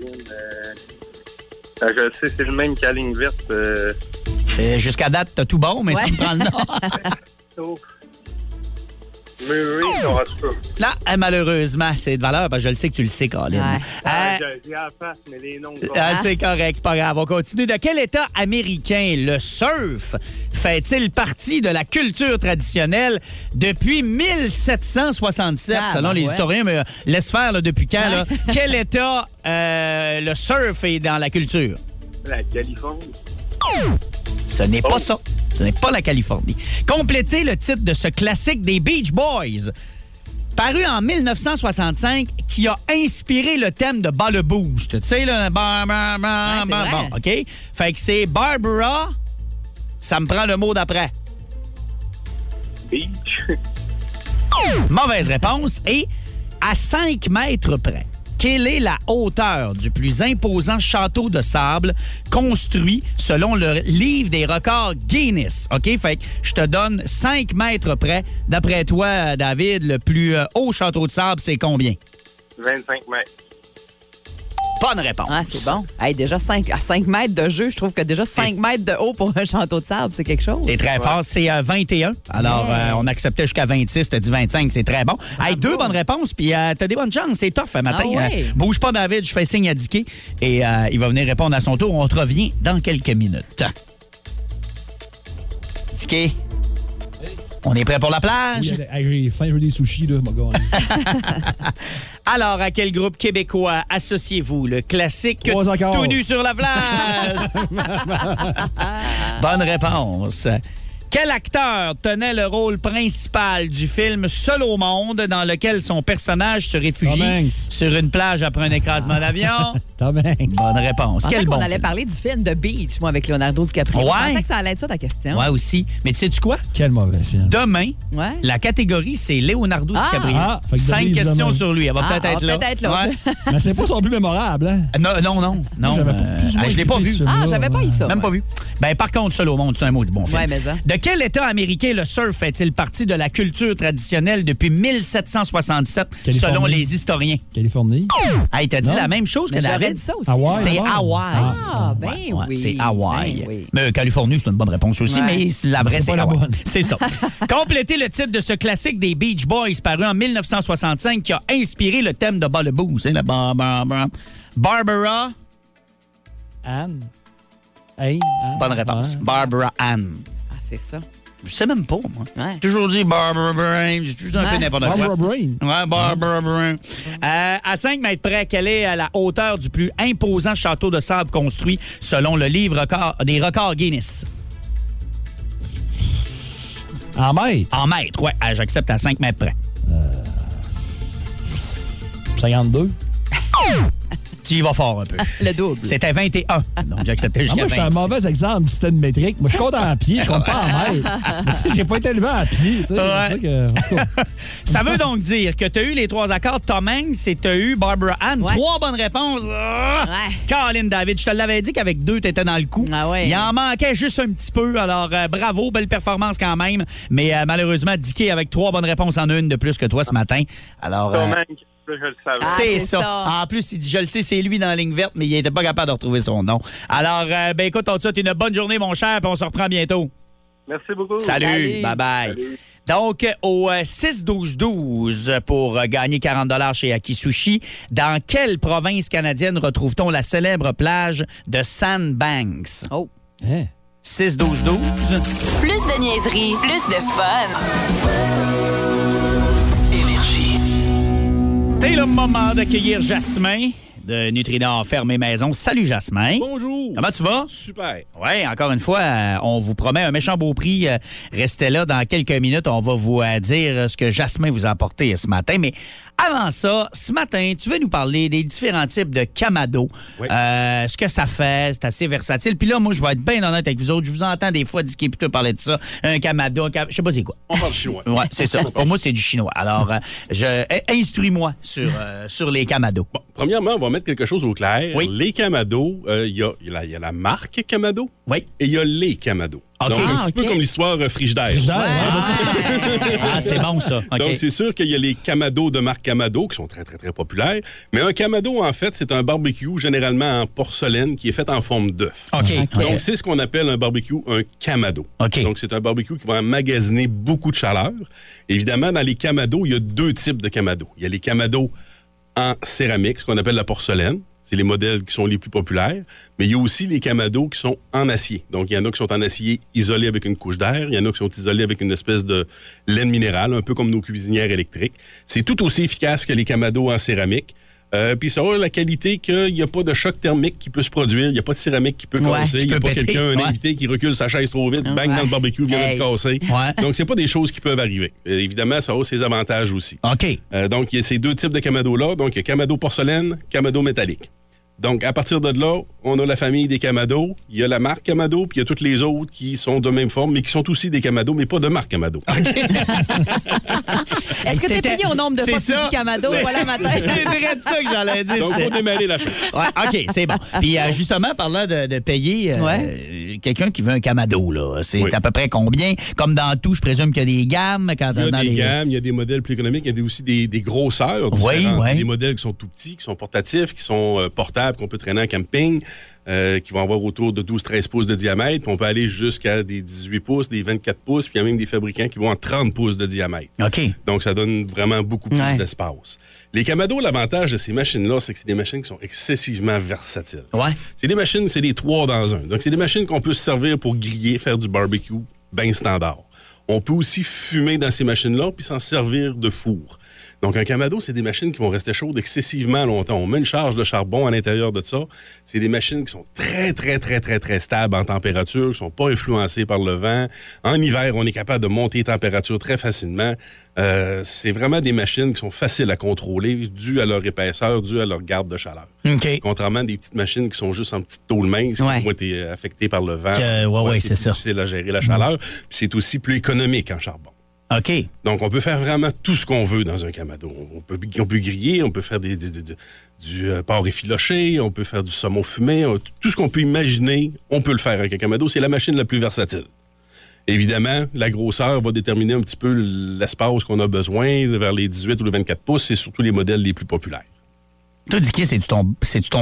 euh, je sais, c'est le même qu'à ligne verte. euh, Euh, Jusqu'à date, t'as tout bon, mais ça Ouais. me prend le nom. Là, euh, malheureusement, c'est de valeur, parce que je le sais que tu le sais, Colin. Ouais. Ah, Euh, J'ai la face, mais les noms. Ah, c'est correct, c'est pas grave. On continue. De quel État américain le surf fait-il partie de la culture traditionnelle depuis 1767, Ah, selon ben les ouais. historiens? Mais euh, laisse faire là, depuis quand. là? quel État euh, le surf est dans la culture? La Californie. Ce n'est pas Oh. ça. Ce n'est pas la Californie. Complétez le titre de ce classique des Beach Boys. Paru en 1965, qui a inspiré le thème de Bas le Boost. Tu sais, là, bah, bah, bah, Ouais, bah, vrai. bon, OK? Fait que c'est Barbara, ça me prend le mot d'après. Beach. Mauvaise réponse. Et à 5 mètres près, quelle est la hauteur du plus imposant château de sable construit selon le livre des records Guinness? OK? Fait je te donne 5 mètres près. D'après toi, David, le plus euh, haut château de sable, c'est combien? 25 mètres. Bonne réponse. Ah, c'est bon. Hey, déjà 5, à 5 mètres de jeu, je trouve que déjà 5 mètres de haut pour un château de sable, c'est quelque chose. C'est très fort. C'est euh, 21. Alors, Ouais. euh, on acceptait jusqu'à 26. T'as dit 25. C'est très bon. Hey, deux bonnes réponses. Puis, euh, t'as des bonnes chances. C'est tough un matin. Ah ouais. Euh, bouge pas, David. Je fais signe à Dicky. Et euh, il va venir répondre à son tour. On te revient dans quelques minutes. Dicky, on est prêt pour la plage? Oui, j'ai faim, je veux des sushis, là, mon gars. Alors, à quel groupe québécois associez-vous le classique tout nu sur la plage? Bonne réponse. Quel acteur tenait le rôle principal du film Seul au monde, dans lequel son personnage se réfugie sur une plage après un écrasement d'avion? Tom Hanks. Bonne réponse. Quel bon allait film. parler du film de Beach, moi, avec Leonardo DiCaprio. Ouais. Je pensais que ça allait être ça, ta question. Ouais, aussi. Mais tu sais-tu quoi? Quel mauvais film. Demain, Ouais. la catégorie, c'est Leonardo Ah. DiCaprio. Ah, fait que Cinq questions demain. sur lui. Elle va Ah, peut-être elle être va là. peut-être être là. Ouais. Mais c'est pas son plus mémorable, hein? Non, non, non. non pas- euh, ah, je l'ai pas vu. Ah, j'avais pas eu ça. Même pas vu. Ben, par contre, Seul au monde, c'est un mot du bon film. Ouais, mais ça. De quel État américain le surf fait-il partie de la culture traditionnelle depuis 1767, Californie. selon les historiens? Californie. Hey, t'as dit Non. la même chose que David? dit ça aussi. Hawaï. C'est Hawaï. Ah, ben Ouais, ouais, oui. C'est Hawaï. Ben oui. Mais Californie, c'est une bonne réponse aussi, Ouais. mais la vraie, c'est c'est pas la Hawaï. bonne. C'est ça. Complétez le titre de ce classique des Beach Boys paru en 1965 qui a inspiré le thème de Bas le Boost. hein, le bar- bar- bar- Barbara. Anne. Hey, Anne. Bonne réponse. Ouais. Barbara Ann. Ah, c'est ça. Je sais même pas, moi. Ouais. J'ai toujours dit Barbara Brain. J'ai toujours dit un peu Ouais. n'importe quoi. Barbara Brain. Ouais, Barbara Brain. Euh, à 5 mètres près, quelle est euh, la hauteur du plus imposant château de sable construit selon le livre record- des records Guinness? En mètre. En mètres, ouais. Ah, J'accepte à 5 mètres près. 52. Tu y vas fort un peu. Le double. C'était 21. Donc, j'acceptais Ah, jusqu'à moi, j'étais un 26. mauvais exemple du système métrique. Moi, je compte en pied, je compte pas en mètre. J'ai pas été élevé en pied. Ouais. Ça que- veut donc dire que tu as eu les trois accords Tom Hanks et tu as eu Barbara Ann. Ouais. Trois bonnes réponses. Ah! Ouais. Caroline David, je te l'avais dit qu'avec deux, tu étais dans le coup. Ah ouais. Il en manquait juste un petit peu. Alors, euh, bravo, belle performance quand même. Mais euh, malheureusement, Dicky avec trois bonnes réponses en une de plus que toi ce matin. Alors, euh, Je le savais. Ah, c'est ça. ça. En plus, il dit, je le sais, c'est lui dans la ligne verte, mais il n'était pas capable de retrouver son nom. Alors, euh, ben écoute, on te souhaite une bonne journée, mon cher, puis on se reprend bientôt. Merci beaucoup. Salut, bye-bye. Donc, au euh, 6-12-12 pour euh, gagner 40 chez Akisushi, dans quelle province canadienne retrouve-t-on la célèbre plage de Sandbanks? Oh. 6-12-12. Plus de niaiserie, plus de fun. C'est le moment d'accueillir Jasmin de Nutrinor Ferme et Maison. Salut Jasmin. Bonjour. Comment tu vas? Super. Oui, encore une fois, euh, on vous promet un méchant beau prix. Euh, restez là dans quelques minutes. On va vous euh, dire ce que Jasmin vous a apporté ce matin. Mais avant ça, ce matin, tu veux nous parler des différents types de Kamado. Euh, ce que ça fait, c'est assez versatile. Puis là, moi, je vais être bien honnête avec vous autres. Je vous entends des fois disquer plutôt parler de ça. Un Kamado, un Kam- je sais pas c'est quoi. On parle chinois. Oui, c'est ça. Pour moi, c'est du chinois. Alors, je, eh, instruis-moi sur, euh, sur les Kamado. Premièrement, on va mettre quelque chose au clair. Oui. Les Kamado, euh, il y, a, il y a la- il y a la marque Kamado oui. et il y a les Kamado. OK. Donc, un Ah, petit peu comme l'histoire euh, Frigidaire. Frigidaire, ouais, Ah, c'est bon, ça. Donc, c'est sûr qu'il y a les Kamado de marque Kamado qui sont très, très, très populaires. Mais un Kamado, en fait, c'est un barbecue généralement en porcelaine qui est fait en forme d'œuf. OK. OK. Donc, c'est ce qu'on appelle un barbecue, un Kamado. Donc, c'est un barbecue qui va emmagasiner beaucoup de chaleur. Évidemment, dans les Kamado, il y a deux types de Kamado. Il y a les Kamado en céramique, ce qu'on appelle la porcelaine. C'est les modèles qui sont les plus populaires. Mais il y a aussi les Kamado qui sont en acier. Donc, il y en a qui sont en acier isolé avec une couche d'air. Il y en a qui sont isolés avec une espèce de laine minérale, un peu comme nos cuisinières électriques. C'est tout aussi efficace que les Kamado en céramique. Euh, puis ça a la qualité qu'il n'y a pas de choc thermique qui peut se produire. Il n'y a pas de céramique qui peut casser. Il n'y a pas quelqu'un, un Ouais. invité qui recule sa chaise trop vite, bang dans le barbecue, vient Hey. de casser. Ouais. Donc, c'est pas des choses qui peuvent arriver. Euh, évidemment, ça a ses avantages aussi. OK. Euh, donc, il y a ces deux types de Kamado-là. Donc, il y a Kamado porcelaine, Kamado métallique. Donc, à partir de là, on a la famille des Kamado. Il y a la marque Kamado, puis il y a toutes les autres qui sont de même forme, mais qui sont aussi des Kamado, mais pas de marque Kamado. Est-ce que tu es C'était- payé au nombre de c'est fois que Camado? C'est- Voilà, matin. C'est de ça que j'allais dire. Donc, c'est- faut démêler la chose. Ouais, OK, c'est bon. Puis euh, justement, parlant de, de payer, euh, quelqu'un qui veut un Kamado, là, c'est Oui. à peu près combien? Comme dans tout, je présume qu'il y a des gammes. Quand Il y a dans des les... gammes, il y a des modèles plus économiques, il y a aussi des, des grosseurs Oui, oui. Des modèles qui sont tout petits, qui sont portatifs, qui sont euh, portables, qu'on peut traîner en camping, euh, qui vont avoir autour de 12-13 pouces de diamètre. Puis on peut aller jusqu'à des 18 pouces, des 24 pouces, puis il y a même des fabricants qui vont en 30 pouces de diamètre. OK. Donc, ça donne vraiment beaucoup plus Ouais. d'espace. Les Kamado, l'avantage de ces machines-là, c'est que c'est des machines qui sont excessivement versatiles. Ouais. C'est des machines, c'est des trois dans un. Donc, c'est des machines qu'on peut se servir pour griller, faire du barbecue, bien standard. On peut aussi fumer dans ces machines-là, puis s'en servir de four. Donc, un Kamado, c'est des machines qui vont rester chaudes excessivement longtemps. On met une charge de charbon à l'intérieur de ça. C'est des machines qui sont très, très, très, très, très stables en température, qui sont pas influencées par le vent. En hiver, on est capable de monter les températures très facilement. Euh, c'est vraiment des machines qui sont faciles à contrôler, dues à leur épaisseur, dues à leur garde de chaleur. OK. Contrairement à des petites machines qui sont juste en petite tôle mince, Ouais. qui vont être euh, affectées par le vent. Que- ouais, ouais, c'est ça. difficile à gérer la chaleur. Puis c'est aussi plus économique en charbon. OK. Donc, on peut faire vraiment tout ce qu'on veut dans un Kamado. On peut, on peut griller, on peut faire des, des- des- des- du euh, porc effiloché, on peut faire du saumon fumé. on- tout ce qu'on peut imaginer, on peut le faire avec un Kamado. C'est la machine la plus versatile. Évidemment, la grosseur va déterminer un petit peu l'espace qu'on a besoin vers les 18 ou les 24 pouces. C'est surtout les modèles les plus populaires. Toi, Dicky, c'est-tu ton,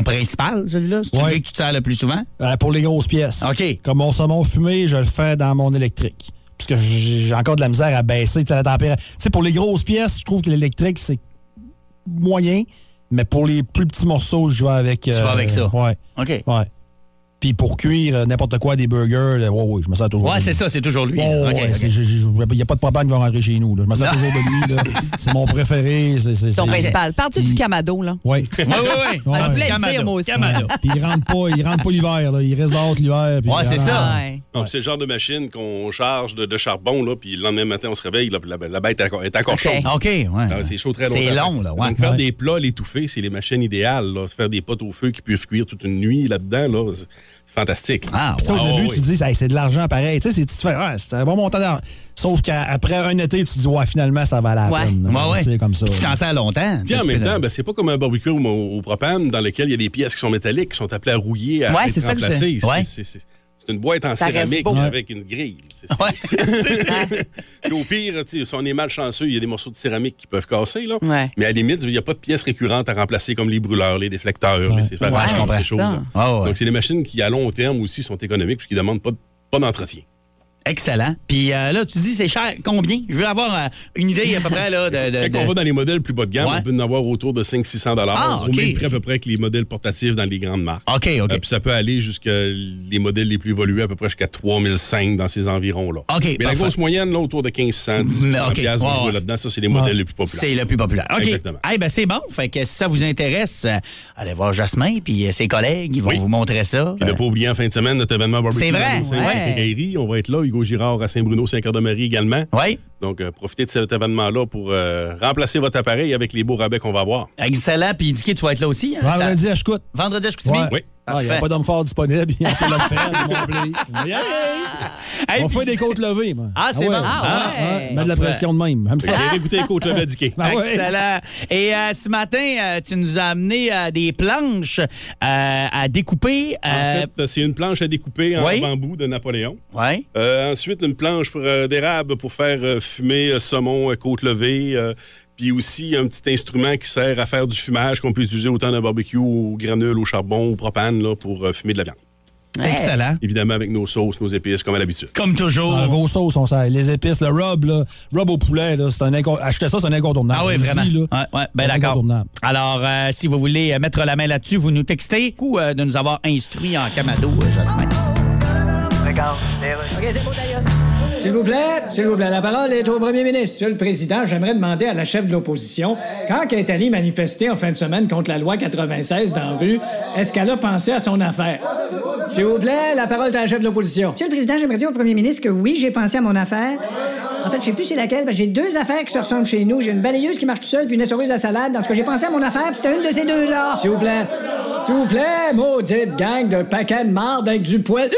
principal, celui-là? Ouais. celui que tu te sers le plus souvent? Euh, pour les grosses pièces. OK. Comme mon saumon fumé, je le fais dans mon électrique. Parce que j'ai encore de la misère à baisser tu la température. Tu sais, pour les grosses pièces, je trouve que l'électrique, c'est moyen. Mais pour les plus petits morceaux, je vais avec. euh, vas avec ça. Ouais. OK. Ouais. Puis pour cuire euh, n'importe quoi, des burgers, là, ouais, ouais, je me sers toujours Ouais, c'est ça, c'est toujours lui. Il n'y a pas de problème qui va rentrer chez nous. là. Je me sers toujours de lui. C'est mon préféré. c'est- c'est- Ton principal. Parle-tu du Camado, là? Oui. Ouais, ouais, ouais. Ouais. Je voulais le Kamado, dire, moi aussi. Kamado. Puis il rentre pas, il rentre pas l'hiver, là. Il reste dehors l'hiver. Ouais, c'est ça. Ouais. Donc, C'est le genre de machine qu'on charge de, de charbon, là, puis le lendemain matin, on se réveille, là, la, la bête est encore, OK. chaude. OK, ouais. Ah, C'est chaud très longtemps. C'est long, là, ouais. Donc, faire Ouais. des plats, l'étouffer, c'est les machines idéales. Là. Se Faire des potes au feu qui peuvent cuire toute une nuit là-dedans, là, fantastique. Ah, Puis ça, au début, oui. tu te dis, Hey, c'est de l'argent pareil. Tu sais, c'est- Ah, c'est un bon montant d'argent. Sauf qu'après un été, tu te dis, ouais, finalement, ça va la Ouais. peine. Ouais, ouais. C'est comme ça. Tu t'en sers longtemps. Puis en même temps, ben, c'est pas comme un barbecue au, au propane dans lequel il y a des pièces qui sont métalliques, qui sont appelées à rouiller, à Ouais, être c'est ça que je- Ouais. c'est- C'est c'est une boîte en Ça céramique avec une grille. C'est ça. Puis au pire, si on est malchanceux, il y a des morceaux de céramique qui peuvent casser. Là. Ouais. Mais à la limite, il n'y a pas de pièces récurrentes à remplacer comme les brûleurs, les déflecteurs, les Ouais, comprends ces ouais. Donc, c'est des machines qui, à long terme aussi, sont économiques puisqu'ils ne demandent pas, pas d'entretien. Excellent. Puis euh, là, tu dis c'est cher. Combien? Je veux avoir euh, une idée à peu près là, de. de- Quand on va dans les modèles plus bas de gamme, Ouais. on peut en avoir autour de 500-600 Ah, au OK. même prix à peu près que les modèles portatifs dans les grandes marques. OK, OK. Euh, puis ça peut aller jusqu'à les modèles les plus évolués, à peu près jusqu'à 3005 dans ces environs-là. OK, Mais la grosse moyenne, là, autour de 1500, 1800 Mais OK, piastres, ouais, on voit ouais. là-dedans, ça, c'est les modèles les plus populaires. C'est le plus populaire. OK. Exactement. Eh ben, c'est bon. Fait que si ça vous intéresse, allez voir Jasmin puis ses collègues. Ils vont Oui. vous montrer ça. Puis ne pas oublier en fin de semaine notre événement barbecue. C'est vrai, ouais. On va être là. Hugo Girard à Saint-Bruno, Saint-Cœur-de-Marie également. Oui. Donc, euh, profitez de cet événement-là pour euh, remplacer votre appareil avec les beaux rabais qu'on va avoir. Excellent. Puis Dicky, tu vas être là aussi. hein? Vendredi Ça- à Chicoute. Vendredi à Chicoutimi? Ouais. Oui. Ah, il n'y a pas d'homme fort disponible. Il y a pas d'homme faire. Ils m'ont appelé. Yeah! Hey, On fait des côtes levées, moi. Ah, c'est bon. Ah, ouais. Mets de la pression de même. J'aime ça. Avez écouté les côtes levées à Dicky. Ah ouais. Excellent. Et euh, ce matin, euh, tu nous as amené euh, des planches euh, à découper. En fait, c'est une planche à découper en Oui. bambou de Napoléon. ouais. Euh, ensuite, une planche pour, euh, d'érable pour faire euh, fumer euh, saumon, euh, côte levée. Puis aussi un petit instrument qui sert à faire du fumage qu'on peut utiliser autant dans un barbecue, au granule, au charbon, au propane, là, pour euh, fumer de la viande. Excellent. Évidemment, avec nos sauces, nos épices, comme à l'habitude. Comme toujours. Ah, vos sauces, on sait. Les épices, le rub, là, rub au poulet, là, c'est un incon- acheter ça, c'est un incontournable. Ah oui, vraiment. dis, là. Ouais, ouais, ben d'accord. incontournable. Alors, euh, si vous voulez euh, mettre la main là-dessus, vous nous textez ou euh, de nous avoir instruits en Camado, euh, Jasmin. OK, c'est beau, d'ailleurs. S'il vous plaît, s'il vous plaît, la parole est au premier ministre. Monsieur le Président, j'aimerais demander à la chef de l'opposition, quand elle est allée manifester en fin de semaine contre la loi 96 dans la rue, est-ce qu'elle a pensé à son affaire? S'il vous plaît, la parole est à la chef de l'opposition. Monsieur le Président, j'aimerais dire au premier ministre que oui, j'ai pensé à mon affaire. En fait, je sais plus c'est laquelle. parce que J'ai deux affaires qui se ressemblent chez nous. J'ai une balayeuse qui marche tout seul, puis une essoreuse à salade. En tout cas, j'ai pensé à mon affaire, puis c'était une de ces deux-là. S'il vous plaît. S'il vous plaît, maudite gang de paquets de marde avec du poil.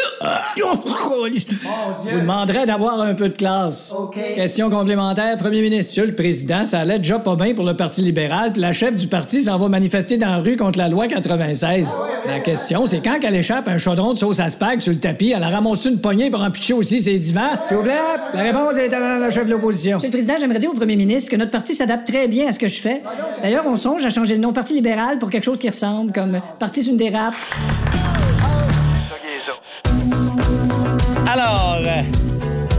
Je vous demanderais d'avoir un peu de classe. Question complémentaire, premier ministre. Monsieur le Président, ça allait déjà pas bien pour le Parti libéral, puis la chef du parti s'en va manifester dans la rue contre la loi 96. La question, c'est quand qu'elle échappe un chaudron de sauce à spag sur le tapis, elle a ramassé une poignée pour en pitcher aussi ses divans? S'il vous plaît, la réponse est à la chef de l'opposition. Monsieur le Président, j'aimerais dire au premier ministre que notre parti s'adapte très bien à ce que je fais. D'ailleurs, on songe à changer le nom Parti libéral pour quelque chose qui ressemble, comme Parti sur une dérape. Alors, euh,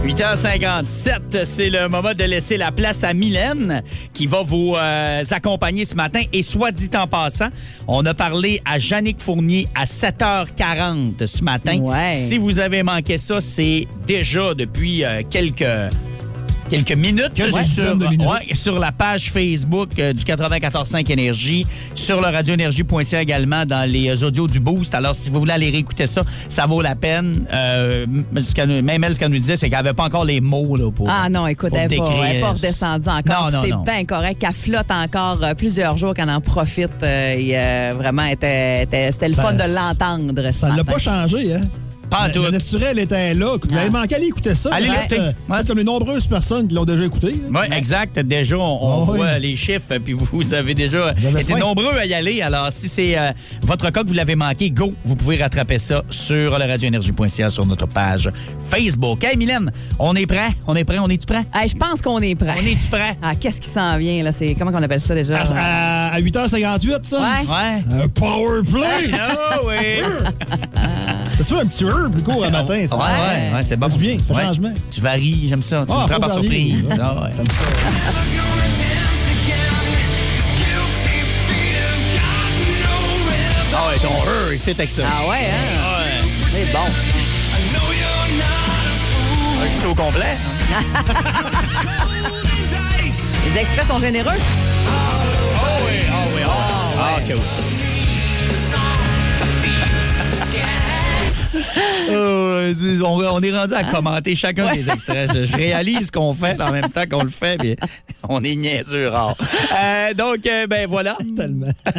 8h57, c'est le moment de laisser la place à Mylène qui va vous euh, accompagner ce matin. Et soit dit en passant, on a parlé à Jannick Fournier à 7h40 ce matin. Ouais. Si vous avez manqué ça, c'est déjà depuis euh, quelques quelques minutes Quelques sur, de minutes? ouais, sur la page Facebook euh, du 94.5 Énergie, sur le radioénergie.ca également dans les euh, audios du Boost. Alors, si vous voulez aller réécouter ça, ça vaut la peine. Euh, même elle, ce qu'elle nous disait, c'est qu'elle n'avait pas encore les mots là, pour. Ah non, écoute, elle n'est pas, pas redescendue encore. Non, non, C'est bien correct. Elle flotte encore plusieurs jours, qu'elle en profite. euh, et, vraiment, était- était- c'était le fun de l'entendre. Ça ne l'a pas changé, hein? Pas Le- tout. Le naturel était là. Vous avez Ah. manqué à aller écouter ça. Allez Peut-être, l'écouter. euh, Ouais. comme les nombreuses personnes qui l'ont déjà écouté. Oui, exact. Déjà, on, on Ah oui. voit les chiffres, puis vous avez déjà Vous avez été faim. nombreux à y aller. Alors, si c'est euh, votre cas que vous l'avez manqué, go, vous pouvez rattraper ça sur le radioénergie.ca sur notre page Facebook. Hey, Mylène, on est prêt? On est prêt? On est-tu prêt? Hey, je pense qu'on est prêt. On est-tu prêt? Ah, qu'est-ce qui s'en vient, là? C'est, comment on appelle ça déjà? À, à- à 8h58, ça? Ouais. Ouais. Un power play! Ah oui! Ça se fait un petit heure plus court un matin, ça? Ouais, ouais, ouais, c'est bon. Du bien, fait Ouais. changement. Tu varies, j'aime ça. Tu Ah, me prends par varier. surprise. Ouais. Ah, ouais. Ah ouais, ton heure, il fait avec ça. Ah ouais, hein? Ouais. C'est bon. Ah, Juste au complet. Les extraits sont généreux. Ah oui, ah oui, ah, ah, ok, oui. Euh, on, on est rendu à commenter chacun des extraits. Je, je réalise qu'on fait en même temps qu'on le fait, mais on est niaiseux rare. Euh, donc, euh, ben voilà. Tellement.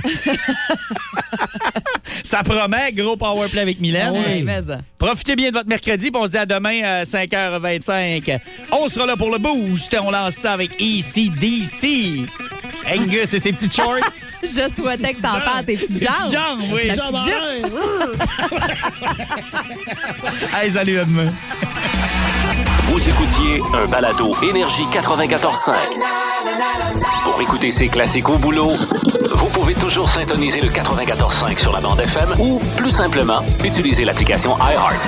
Ça promet, gros powerplay avec Mylène. Oui, mais ça. Profitez bien de votre mercredi, puis on se dit à demain à 5h25. On sera là pour le boost. On lance ça avec ECDC. Angus et ses petites shorts. Je souhaitais que t'en parles tes petites Ses jambes. petites jambes, oui. Jambes en. Hey, salut, à demain. Vous écoutiez un balado Énergie 94.5. Pour écouter ces classiques au boulot, vous pouvez toujours syntoniser le 94.5 sur la bande FM ou, plus simplement, utiliser l'application iHeart.